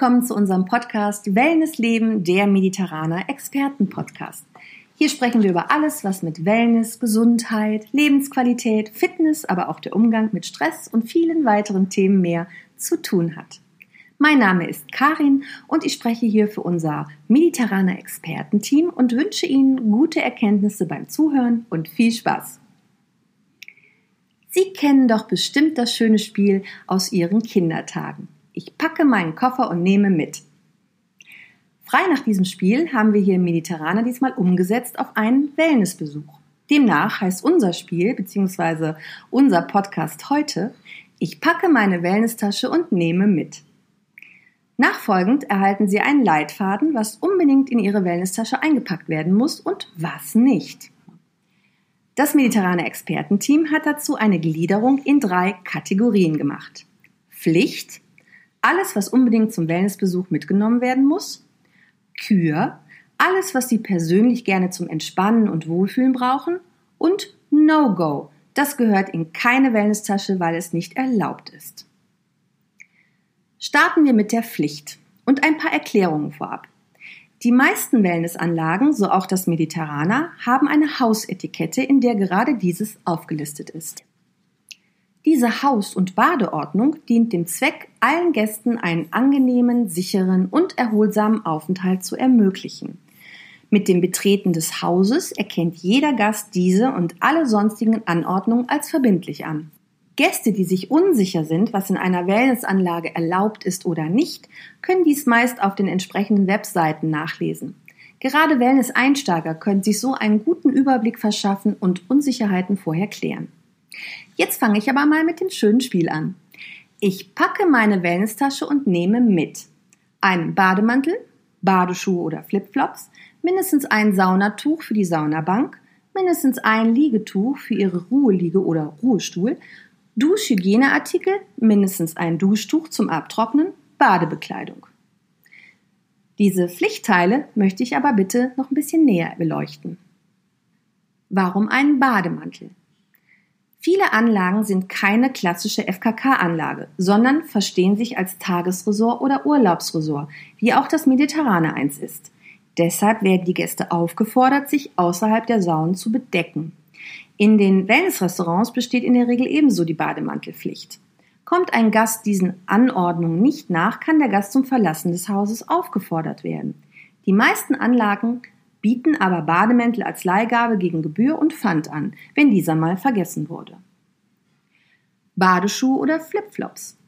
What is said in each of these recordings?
willkommen zu unserem Podcast Wellness Leben, der Mediterraner Experten-Podcast. Hier sprechen wir über alles, was mit Wellness, Gesundheit, Lebensqualität, Fitness, aber auch der Umgang mit Stress und vielen weiteren Themen mehr zu tun hat. Mein Name ist Karin und ich spreche hier für unser Mediterraner Expertenteam und wünsche Ihnen gute Erkenntnisse beim Zuhören und viel Spaß. Sie kennen doch bestimmt das schöne Spiel aus Ihren Kindertagen. Ich packe meinen Koffer und nehme mit. Frei nach diesem Spiel haben wir hier im Mediterraner diesmal umgesetzt auf einen Wellnessbesuch. Demnach heißt unser Spiel bzw. unser Podcast heute Ich packe meine Wellnesstasche und nehme mit. Nachfolgend erhalten Sie einen Leitfaden, was unbedingt in Ihre Wellnesstasche eingepackt werden muss und was nicht. Das mediterrane Expertenteam hat dazu eine Gliederung in drei Kategorien gemacht. Pflicht, alles, was unbedingt zum Wellnessbesuch mitgenommen werden muss. Kür, alles, was Sie persönlich gerne zum Entspannen und Wohlfühlen brauchen. Und No-Go, das gehört in keine Wellnesstasche, weil es nicht erlaubt ist. Starten wir mit der Pflicht und ein paar Erklärungen vorab. Die meisten Wellnessanlagen, so auch das Mediterraner, haben eine Hausetikette, in der gerade dieses aufgelistet ist. Diese Haus- und Badeordnung dient dem Zweck, allen Gästen einen angenehmen, sicheren und erholsamen Aufenthalt zu ermöglichen. Mit dem Betreten des Hauses erkennt jeder Gast diese und alle sonstigen Anordnungen als verbindlich an. Gäste, die sich unsicher sind, was in einer Wellnessanlage erlaubt ist oder nicht, können dies meist auf den entsprechenden Webseiten nachlesen. Gerade Wellness-Einsteiger können sich so einen guten Überblick verschaffen und Unsicherheiten vorher klären. Jetzt fange ich aber mal mit dem schönen Spiel an. Ich packe meine Wellnesstasche und nehme mit einen Bademantel, Badeschuhe oder Flipflops, mindestens ein Saunatuch für die Saunabank, mindestens ein Liegetuch für Ihre Ruheliege oder Ruhestuhl, Duschhygieneartikel, mindestens ein Duschtuch zum Abtrocknen, Badebekleidung. Diese Pflichtteile möchte ich aber bitte noch ein bisschen näher beleuchten. Warum einen Bademantel? Viele Anlagen sind keine klassische FKK-Anlage, sondern verstehen sich als Tagesresort oder Urlaubsresort, wie auch das Mediterrane eins ist. Deshalb werden die Gäste aufgefordert, sich außerhalb der Saunen zu bedecken. In den Wellnessrestaurants besteht in der Regel ebenso die Bademantelpflicht. Kommt ein Gast diesen Anordnungen nicht nach, kann der Gast zum Verlassen des Hauses aufgefordert werden. Die meisten Anlagen bieten aber Bademäntel als Leihgabe gegen Gebühr und Pfand an, wenn dieser mal vergessen wurde. Badeschuhe oder Flipflops.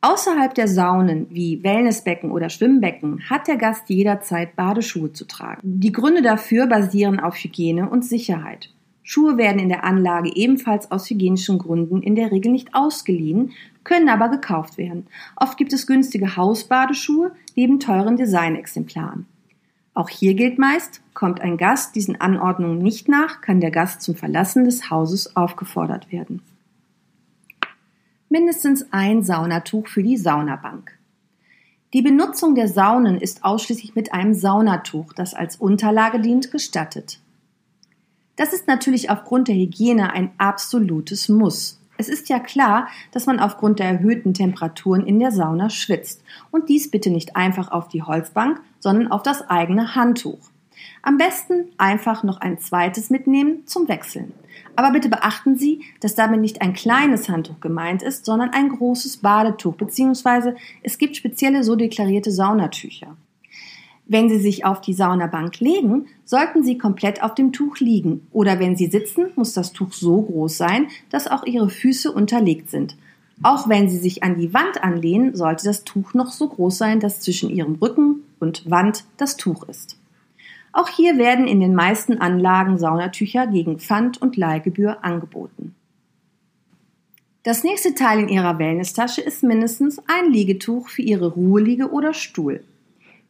Außerhalb der Saunen wie Wellnessbecken oder Schwimmbecken hat der Gast jederzeit Badeschuhe zu tragen. Die Gründe dafür basieren auf Hygiene und Sicherheit. Schuhe werden in der Anlage ebenfalls aus hygienischen Gründen in der Regel nicht ausgeliehen, können aber gekauft werden. Oft gibt es günstige Hausbadeschuhe neben teuren Designexemplaren. Auch hier gilt meist, kommt ein Gast diesen Anordnungen nicht nach, kann der Gast zum Verlassen des Hauses aufgefordert werden. Mindestens ein Saunatuch für die Saunabank. Die Benutzung der Saunen ist ausschließlich mit einem Saunatuch, das als Unterlage dient, gestattet. Das ist natürlich aufgrund der Hygiene ein absolutes Muss. Es ist ja klar, dass man aufgrund der erhöhten Temperaturen in der Sauna schwitzt. Und dies bitte nicht einfach auf die Holzbank, sondern auf das eigene Handtuch. Am besten einfach noch ein zweites mitnehmen zum Wechseln. Aber bitte beachten Sie, dass damit nicht ein kleines Handtuch gemeint ist, sondern ein großes Badetuch, beziehungsweise es gibt spezielle so deklarierte Saunatücher. Wenn Sie sich auf die Saunabank legen, sollten Sie komplett auf dem Tuch liegen. Oder wenn Sie sitzen, muss das Tuch so groß sein, dass auch Ihre Füße unterlegt sind. Auch wenn Sie sich an die Wand anlehnen, sollte das Tuch noch so groß sein, dass zwischen Ihrem Rücken und Wand das Tuch ist. Auch hier werden in den meisten Anlagen Saunatücher gegen Pfand und Leihgebühr angeboten. Das nächste Teil in Ihrer Wellnesstasche ist mindestens ein Liegetuch für Ihre Ruheliege oder Stuhl.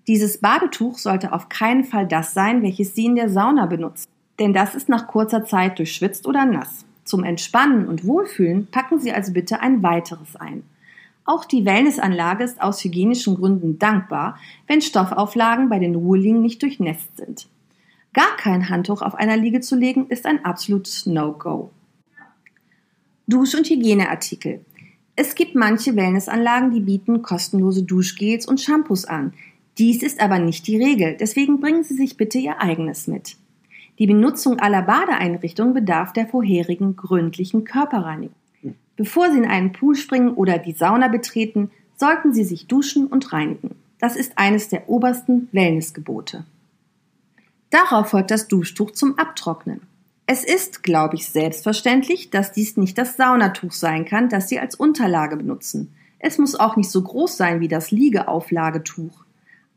Dieses Badetuch sollte auf keinen Fall das sein, welches Sie in der Sauna benutzen, denn das ist nach kurzer Zeit durchschwitzt oder nass. Zum Entspannen und Wohlfühlen packen Sie also bitte ein weiteres ein. Auch die Wellnessanlage ist aus hygienischen Gründen dankbar, wenn Stoffauflagen bei den Ruheliegen nicht durchnässt sind. Gar kein Handtuch auf einer Liege zu legen, ist ein absolutes No-Go. Dusch- und Hygieneartikel. Es gibt manche Wellnessanlagen, die bieten kostenlose Duschgels und Shampoos an. Dies ist aber nicht die Regel, deswegen bringen Sie sich bitte Ihr eigenes mit. Die Benutzung aller Badeeinrichtungen bedarf der vorherigen gründlichen Körperreinigung. Bevor Sie in einen Pool springen oder die Sauna betreten, sollten Sie sich duschen und reinigen. Das ist eines der obersten Wellnessgebote. Darauf folgt das Duschtuch zum Abtrocknen. Es ist, glaube ich, selbstverständlich, dass dies nicht das Saunatuch sein kann, das Sie als Unterlage benutzen. Es muss auch nicht so groß sein wie das Liegeauflagetuch.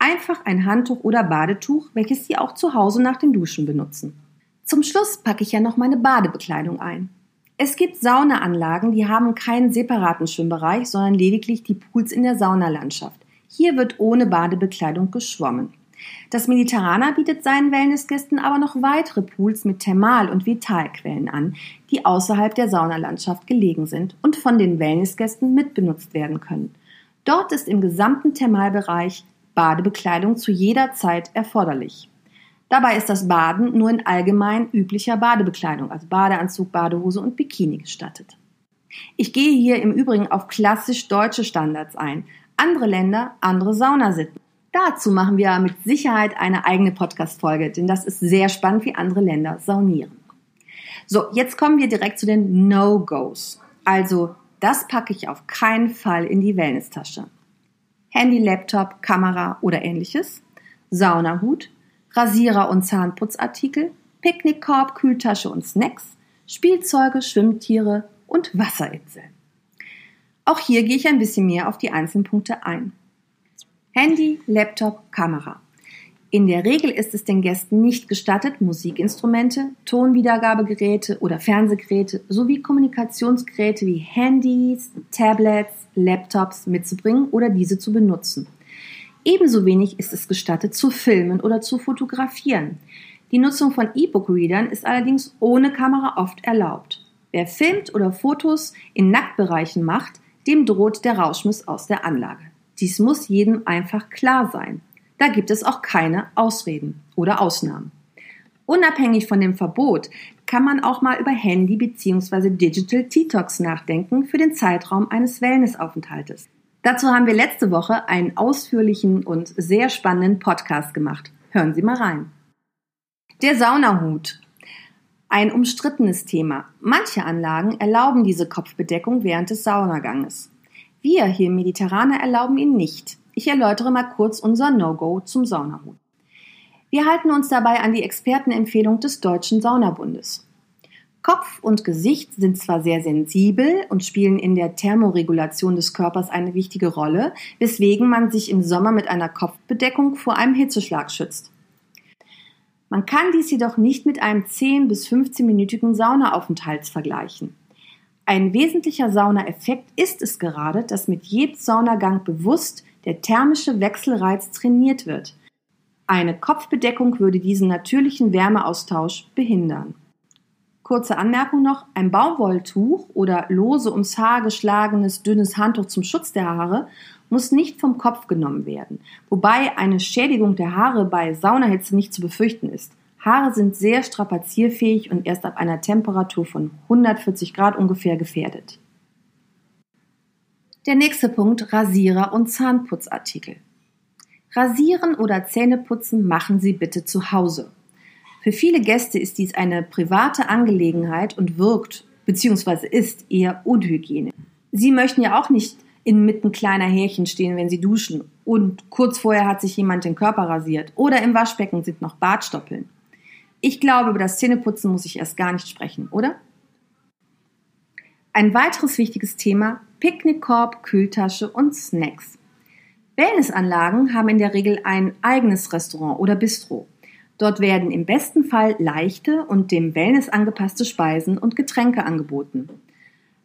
Einfach ein Handtuch oder Badetuch, welches Sie auch zu Hause nach den Duschen benutzen. Zum Schluss packe ich ja noch meine Badebekleidung ein. Es gibt Saunaanlagen, die haben keinen separaten Schwimmbereich, sondern lediglich die Pools in der Saunalandschaft. Hier wird ohne Badebekleidung geschwommen. Das Mediterraner bietet seinen Wellnessgästen aber noch weitere Pools mit Thermal- und Vitalquellen an, die außerhalb der Saunalandschaft gelegen sind und von den Wellnessgästen mitbenutzt werden können. Dort ist im gesamten Thermalbereich Badebekleidung zu jeder Zeit erforderlich. Dabei ist das Baden nur in allgemein üblicher Badebekleidung, also Badeanzug, Badehose und Bikini gestattet. Ich gehe hier im Übrigen auf klassisch deutsche Standards ein. Andere Länder, andere Saunasitten. Dazu machen wir mit Sicherheit eine eigene Podcast-Folge, denn das ist sehr spannend, wie andere Länder saunieren. So, jetzt kommen wir direkt zu den No-Gos. Also, das packe ich auf keinen Fall in die Wellness-Tasche. Handy, Laptop, Kamera oder ähnliches, Saunahut, Rasierer und Zahnputzartikel, Picknickkorb, Kühltasche und Snacks, Spielzeuge, Schwimmtiere und Wasserinsel. Auch hier gehe ich ein bisschen mehr auf die einzelnen Punkte ein. Handy, Laptop, Kamera. In der Regel ist es den Gästen nicht gestattet, Musikinstrumente, Tonwiedergabegeräte oder Fernsehgeräte sowie Kommunikationsgeräte wie Handys, Tablets, Laptops mitzubringen oder diese zu benutzen. Ebenso wenig ist es gestattet, zu filmen oder zu fotografieren. Die Nutzung von E-Book-Readern ist allerdings ohne Kamera oft erlaubt. Wer filmt oder Fotos in Nacktbereichen macht, dem droht der Rauschmiss aus der Anlage. Dies muss jedem einfach klar sein. Da gibt es auch keine Ausreden oder Ausnahmen. Unabhängig von dem Verbot kann man auch mal über Handy bzw. Digital Detox nachdenken für den Zeitraum eines Wellnessaufenthaltes. Dazu haben wir letzte Woche einen ausführlichen und sehr spannenden Podcast gemacht. Hören Sie mal rein. Der Saunahut. Ein umstrittenes Thema. Manche Anlagen erlauben diese Kopfbedeckung während des Saunaganges. Wir hier im Mediterraner erlauben ihn nicht. Ich erläutere mal kurz unser No-Go zum Saunahut. Wir halten uns dabei an die Expertenempfehlung des Deutschen Saunabundes. Kopf und Gesicht sind zwar sehr sensibel und spielen in der Thermoregulation des Körpers eine wichtige Rolle, weswegen man sich im Sommer mit einer Kopfbedeckung vor einem Hitzeschlag schützt. Man kann dies jedoch nicht mit einem 10 bis 15-minütigen Saunaaufenthalt vergleichen. Ein wesentlicher Saunaeffekt ist es gerade, dass mit jedem Saunagang bewusst der thermische Wechselreiz trainiert wird. Eine Kopfbedeckung würde diesen natürlichen Wärmeaustausch behindern. Kurze Anmerkung noch, ein Baumwolltuch oder lose ums Haar geschlagenes dünnes Handtuch zum Schutz der Haare muss nicht vom Kopf genommen werden, wobei eine Schädigung der Haare bei Saunahitze nicht zu befürchten ist. Haare sind sehr strapazierfähig und erst ab einer Temperatur von 140 Grad ungefähr gefährdet. Der nächste Punkt Rasierer und Zahnputzartikel. Rasieren oder Zähneputzen machen Sie bitte zu Hause. Für viele Gäste ist dies eine private Angelegenheit und wirkt bzw. ist eher Unhygiene. Sie möchten ja auch nicht inmitten kleiner Härchen stehen, wenn Sie duschen und kurz vorher hat sich jemand den Körper rasiert oder im Waschbecken sind noch Bartstoppeln. Ich glaube, über das Zähneputzen muss ich erst gar nicht sprechen, oder? Ein weiteres wichtiges Thema, Picknickkorb, Kühltasche und Snacks. Wellnessanlagen haben in der Regel ein eigenes Restaurant oder Bistro. Dort werden im besten Fall leichte und dem Wellness angepasste Speisen und Getränke angeboten.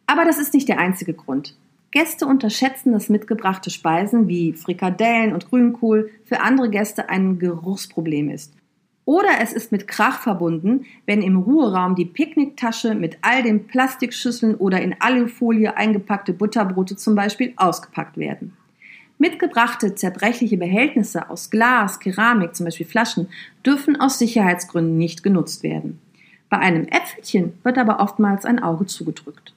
Aber das ist nicht der einzige Grund. Gäste unterschätzen, dass mitgebrachte Speisen wie Frikadellen und Grünkohl für andere Gäste ein Geruchsproblem ist oder es ist mit Krach verbunden, wenn im Ruheraum die Picknicktasche mit all den Plastikschüsseln oder in Alufolie eingepackte Butterbrote zum Beispiel ausgepackt werden. Mitgebrachte zerbrechliche Behältnisse aus Glas, Keramik, zum Beispiel Flaschen, dürfen aus Sicherheitsgründen nicht genutzt werden. Bei einem Äpfelchen wird aber oftmals ein Auge zugedrückt.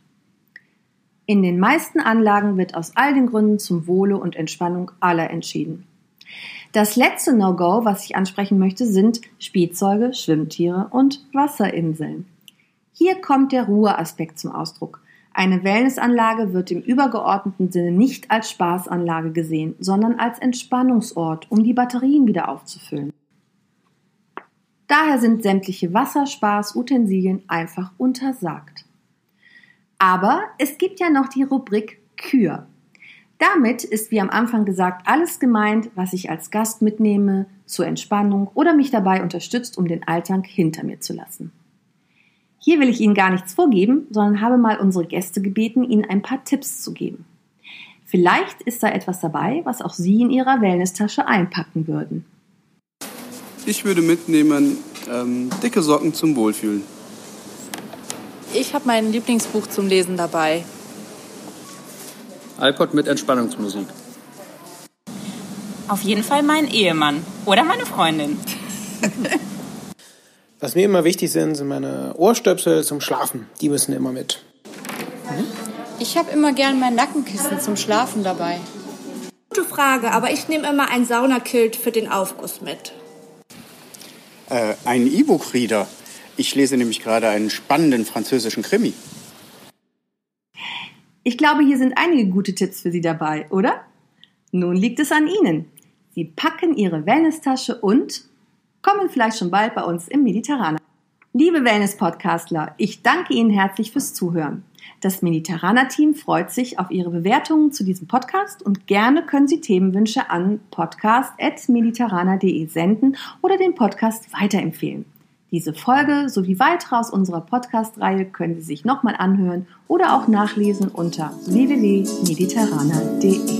In den meisten Anlagen wird aus all den Gründen zum Wohle und Entspannung aller entschieden. Das letzte No-Go, was ich ansprechen möchte, sind Spielzeuge, Schwimmtiere und Wasserinseln. Hier kommt der Ruheaspekt zum Ausdruck. Eine Wellnessanlage wird im übergeordneten Sinne nicht als Spaßanlage gesehen, sondern als Entspannungsort, um die Batterien wieder aufzufüllen. Daher sind sämtliche Wasserspaß-Utensilien einfach untersagt. Aber es gibt ja noch die Rubrik Kür. Damit ist, wie am Anfang gesagt, alles gemeint, was ich als Gast mitnehme zur Entspannung oder mich dabei unterstützt, um den Alltag hinter mir zu lassen. Hier will ich Ihnen gar nichts vorgeben, sondern habe mal unsere Gäste gebeten, Ihnen ein paar Tipps zu geben. Vielleicht ist da etwas dabei, was auch Sie in Ihrer Wellnesstasche einpacken würden. Ich würde mitnehmen ähm, dicke Socken zum Wohlfühlen. Ich habe mein Lieblingsbuch zum Lesen dabei. iPod mit Entspannungsmusik. Auf jeden Fall mein Ehemann oder meine Freundin. Was mir immer wichtig sind, sind meine Ohrstöpsel zum Schlafen. Die müssen immer mit. Ich habe immer gern mein Nackenkissen zum Schlafen dabei. Gute Frage, aber ich nehme immer ein Saunakilt für den Aufguss mit. Äh, ein E-Book-Reader. Ich lese nämlich gerade einen spannenden französischen Krimi. Ich glaube, hier sind einige gute Tipps für Sie dabei, oder? Nun liegt es an Ihnen. Sie packen Ihre Wellness-Tasche und kommen vielleicht schon bald bei uns im Mediterraner. Liebe Wellness-Podcastler, ich danke Ihnen herzlich fürs Zuhören. Das Mediterraner-Team freut sich auf Ihre Bewertungen zu diesem Podcast und gerne können Sie Themenwünsche an podcast.mediterraner.de senden oder den Podcast weiterempfehlen. Diese Folge sowie weitere aus unserer Podcast-Reihe können Sie sich nochmal anhören oder auch nachlesen unter www.mediterraner.de.